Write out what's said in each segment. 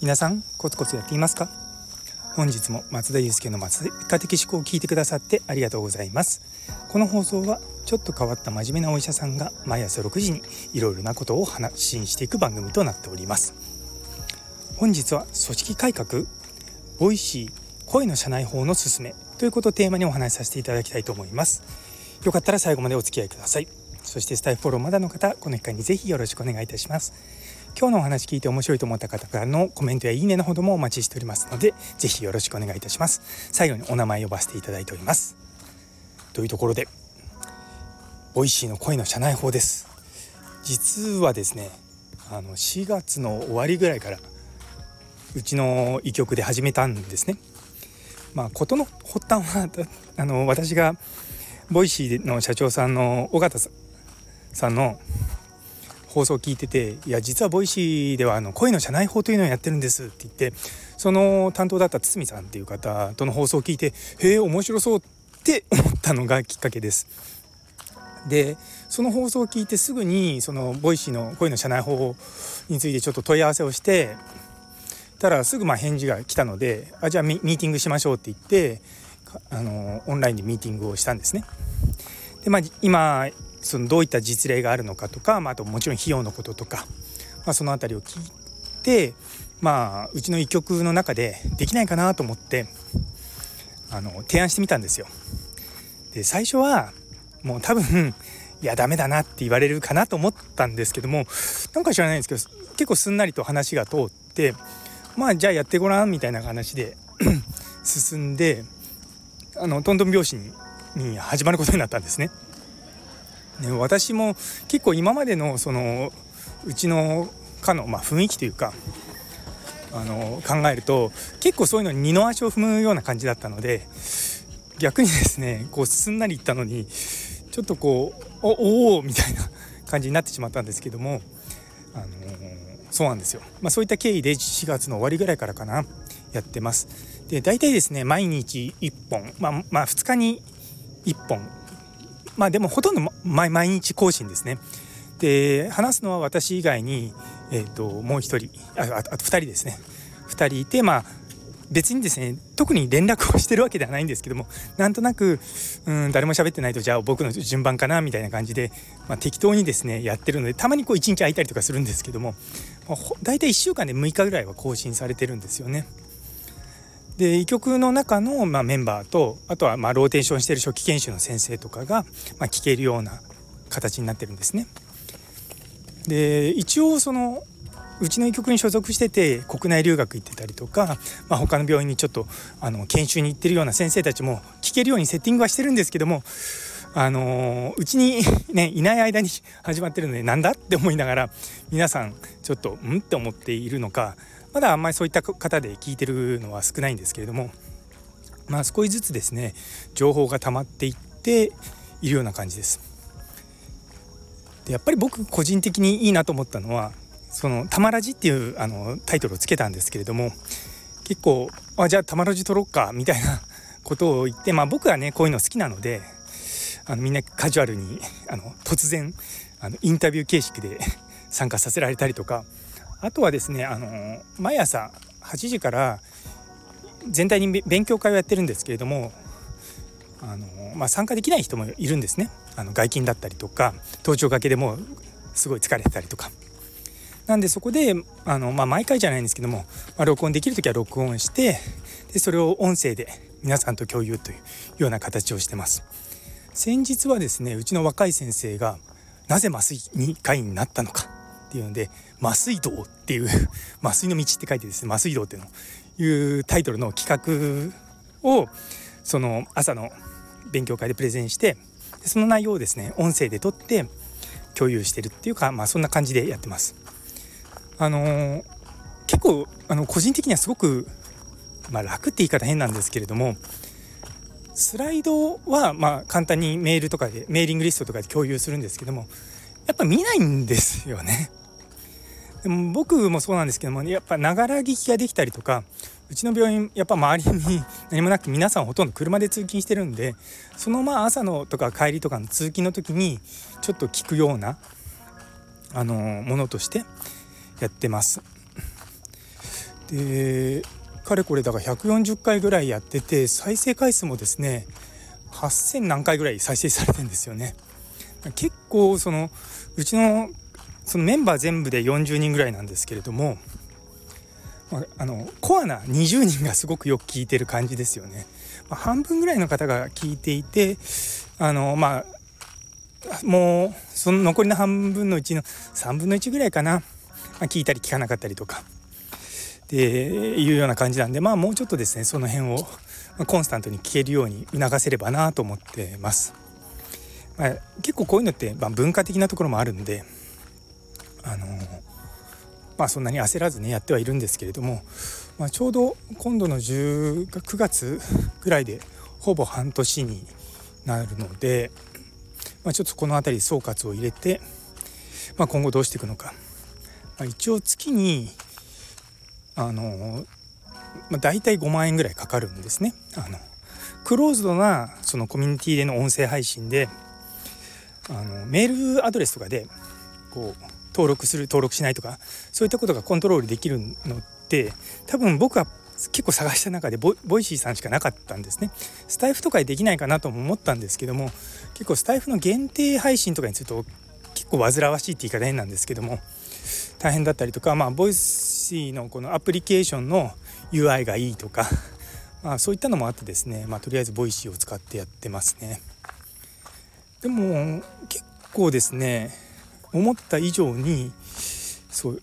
皆さんコツコツやっていますか？本日も松田祐介の松田的思考を聞いてくださってありがとうございます。この放送はちょっと変わった真面目なお医者さんが毎朝6時にいろいろなことを発信していく番組となっております。本日は組織改革 Voicy 声の社内報のススメということをテーマにお話しさせていただきたいと思います。よかったら最後までお付き合いください。そしてスタエフフォローまだの方この機会にぜひよろしくお願いいたします。今日のお話聞いて面白いと思った方からのコメントやいいねのほどもお待ちしておりますのでぜひよろしくお願いいたします。最後にお名前呼ばせていただいております。というところで Voicy の声の社内報です。実はですねあの4月の終わりぐらいからうちの医局で始めたんですね。まあ事の発端はあの私が Voicy の社長さんの緒方さんの放送を聞いてて「いや実は Voicy ではあの声の社内報というのをやってるんです」って言ってその担当だった堤さんっていう方との放送を聞いて「へえ面白そう」って思ったのがきっかけです。でその放送を聞いてすぐにその Voicy の声の社内報についてちょっと問い合わせをしてたらすぐまあ返事が来たのであじゃあミーティングしましょうって言ってあのオンラインでミーティングをしたんですね。でまあ今そのどういった実例があるのかとか、まあ、あともちろん費用のこととか、まあ、その辺りを聞いて、まあ、うちの医局の中でできないかなと思ってあの提案してみたんですよ。で最初はもう多分いやダメだなって言われるかなと思ったんですけどもなんか知らないんですけど結構すんなりと話が通ってまあじゃあやってごらんみたいな話で 進んであのトントン拍子に始まることになったんですね。ね、私も結構今までのそのうちの科の、まあ、雰囲気というかあの考えると結構そういうのに二の足を踏むような感じだったので逆にですねこうすんなりいったのにちょっとこうおおみたいな 感じになってしまったんですけども、あのそうなんですよ、まあ、そういった経緯で4月の終わりぐらいからかなやってます。で大体ですね毎日1本、まあ、まあ2日に1本まあでもほとんど毎日更新ですね。で話すのは私以外に、えーと、もう一人ああと2人ですね2人いてまあ別にですね特に連絡をしてるわけではないんですけどもなんとなくうん誰も喋ってないとじゃあ僕の順番かなみたいな感じで、まあ、適当にですねやってるのでたまにこう1日空いたりとかするんですけども、まあ、大体1週間で6日ぐらいは更新されてるんですよね。で医局の中の、まあ、メンバーとあとはまあローテーションしてる初期研修の先生とかが、まあ、聞けるような形になってるんですね。で一応そのうちの医局に所属してて国内留学行ってたりとか、まあ、他の病院にちょっとあの研修に行ってるような先生たちも聞けるようにセッティングはしてるんですけどもあのうちに ねいない間に始まってるのでなんだって思いながら皆さんちょっとんって思っているのかまだあんまりそういった方で聞いてるのは少ないんですけれどもまあ少しずつですね情報が溜まっていっているような感じです。でやっぱり僕個人的にいいなと思ったのはその「たまらじ」っていうあのタイトルをつけたんですけれども結構あじゃあ「たまらじ撮ろっか」みたいなことを言ってまあ僕はねこういうの好きなのであのみんなカジュアルに あの突然あのインタビュー形式で 参加させられたりとかあとはですねあの毎朝8時から全体に勉強会をやってるんですけれどもあの、まあ、参加できない人もいるんですねあの外勤だったりとか登頂がけでもすごい疲れてたりとか。なんでそこであの、まあ、毎回じゃないんですけども、まあ、録音できる時は録音してでそれを音声で皆さんと共有というような形をしてます。先日はですねうちの若い先生がなぜ麻酔に会になったのかっていうので麻酔道っていう 麻酔の道って書いてですね麻酔道っていうのいうタイトルの企画をその朝の勉強会でプレゼンしてその内容をですね音声で撮って共有してるっていうかまあそんな感じでやってます。あのー、結構あの個人的にはすごく、まあ、楽って言い方変なんですけれどもスライドはまあ簡単にメールとかでメーリングリストとかで共有するんですけどもやっぱ見ないんですよね。でも僕もそうなんですけどもやっぱながら聞きができたりとかうちの病院やっぱ周りに何もなく皆さんほとんど車で通勤してるんでそのまあ朝のとか帰りとかの通勤の時にちょっと聞くようなあのものとしてやってます。でかれこれだから140回ぐらいやってて再生回数もですね8,000何回ぐらい再生されてんですよね。結構そのうちのそのメンバー全部で40人ぐらいなんですけれどもまあ、あのコアな20人がすごくよく聞いてる感じですよね。まあ、半分ぐらいの方が聞いていてあのまあもうその残りの半分のうちの3分の1ぐらいかな、まあ、聞いたり聞かなかったりとかっていうような感じなんでまあもうちょっとですねその辺をコンスタントに聞けるように促せればなと思ってます。まあ、結構こういうのって、まあ、文化的なところもあるんであのまあ、そんなに焦らずねやってはいるんですけれども、まあ、ちょうど今度の10 9月ぐらいでほぼ半年になるので、まあ、ちょっとこの辺り総括を入れて、まあ、今後どうしていくのか、まあ、一応月にあの、まあ、大体5万円ぐらいかかるんですね。あのクローズドなそのコミュニティでの音声配信であのメールアドレスとかでこう登録する登録しないとかそういったことがコントロールできるのって多分僕は結構探した中で Voicy さんしかなかったんですねスタエフとかでできないかなとも思ったんですけども結構スタエフの限定配信とかにすると結構煩わしいって言い方変なんですけども大変だったりとかまあ Voicy のこのアプリケーションの UI がいいとか まあそういったのもあってですねまあとりあえず Voicy を使ってやってますねでも結構ですね思った以上にそう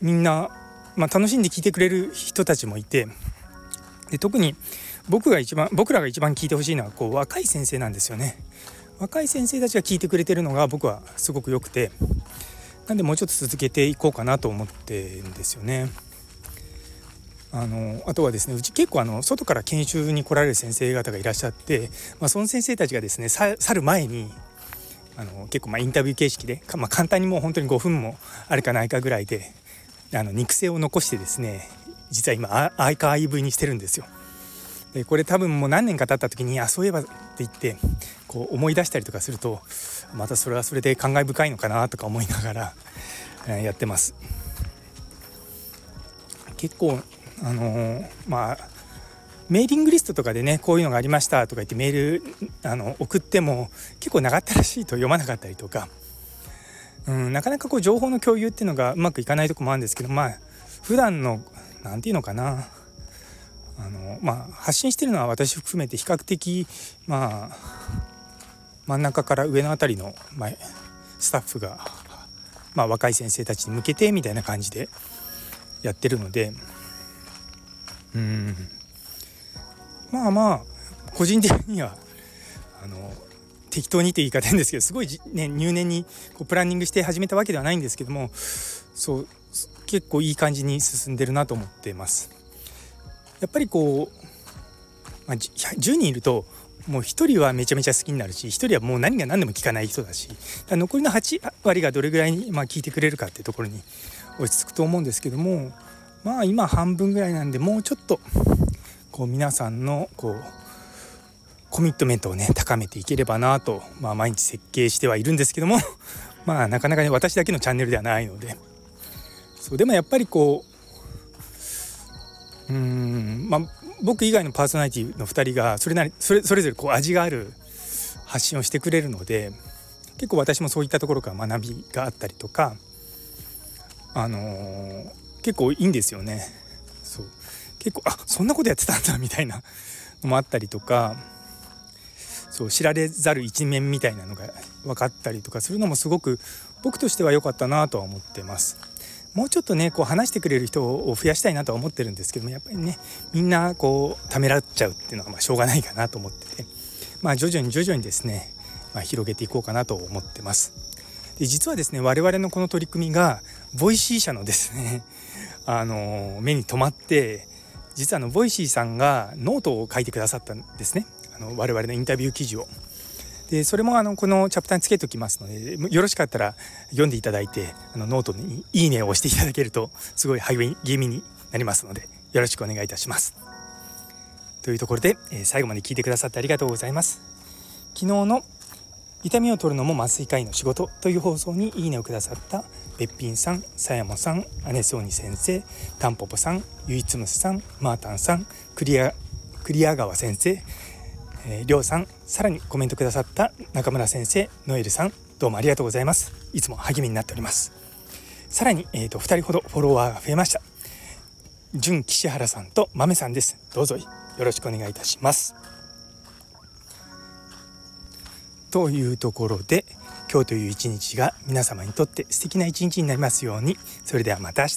みんな、まあ、楽しんで聞いてくれる人たちもいてで特に僕が一番僕らが一番聞いてほしいのはこう若い先生なんですよね。若い先生たちが聞いてくれてるのが僕はすごく良くてなんでもうちょっと続けていこうかなと思ってんですよね。あのあとはですねうち結構あの外から研修に来られる先生方がいらっしゃって、まあ、その先生たちがですね去る前にあの結構まインタビュー形式で、まあ、簡単にもう本当に5分もあるかないかぐらいであの肉声を残してですね実は今アイカー IV にしてるんですよ。でこれ多分もう何年か経った時にあそういえばって言ってこう思い出したりとかするとまたそれはそれで感慨深いのかなとか思いながら、えやってます。結構あのー、まあメーリングリストとかでねこういうのがありましたとか言ってメールあの送っても結構長ったらしいと読まなかったりとか、うん、なかなかこう情報の共有っていうのがうまくいかないとこもあるんですけどまあ普段の何て言うのかなあのまあ発信してるのは私含めて比較的まあ真ん中から上の辺りの、ま、スタッフが、まあ、若い先生たちに向けてみたいな感じでやってるのでうんまあまあ個人的にはあの適当にって言い方変ですけどすごい、ね、入念にこうプランニングして始めたわけではないんですけどもそう結構いい感じに進んでるなと思ってます。やっぱりこう、まあ、10人いるともう1人はめちゃめちゃ好きになるし1人はもう何が何でも聞かない人だし残りの8割がどれぐらいに、まあ、聞いてくれるかっていうところに落ち着くと思うんですけどもまあ今半分ぐらいなんでもうちょっとこう皆さんのこうコミットメントをね高めていければなと、まあ、毎日設計してはいるんですけども まあなかなかね私だけのチャンネルではないので。そうでもやっぱりこううーんまあ僕以外のパーソナリティの2人がそれなりそれそれぞれこう味がある発信をしてくれるので結構私もそういったところから学びがあったりとかあのー、結構いいんですよね。そう結構あそんなことやってたんだみたいなのもあったりとかそう知られざる一面みたいなのが分かったりとかするのもすごく僕としては良かったなとは思ってます。もうちょっとねこう話してくれる人を増やしたいなとは思ってるんですけどもやっぱりねみんなこうためらっちゃうっていうのはまあしょうがないかなと思ってて まあ徐々に徐々にですね、まあ、広げていこうかなと思ってます。で実はですね我々のこの取り組みが Voicy 社のですね あの目に留まって実はあの Voicy さんがノートを書いてくださったんですねあの我々のインタビュー記事を。でそれもあのこのチャプターにつけておきますのでよろしかったら読んでいただいてあのノートに「いいね」を押していただけるとすごい励みになりますのでよろしくお願いいたします。というところで、えー、最後まで聞いてくださってありがとうございます。昨日の痛みを取るのも麻酔科医の仕事という放送にいいねをくださったべっぴんさん、さやもさん、姉そうに先生、たんぽぽさん、ゆいつむすさん、まーたんさん、クリアクリア川先生、えー、りょうさん、さらにコメントくださった中村先生、ノエルさん、どうもありがとうございます。いつも励みになっております。さらに、えーと、2人ほどフォロワーが増えました。純岸原さんと豆さんです。どうぞよろしくお願いいたします。というところで今日という一日が皆様にとって素敵な一日になりますようにそれではまた明日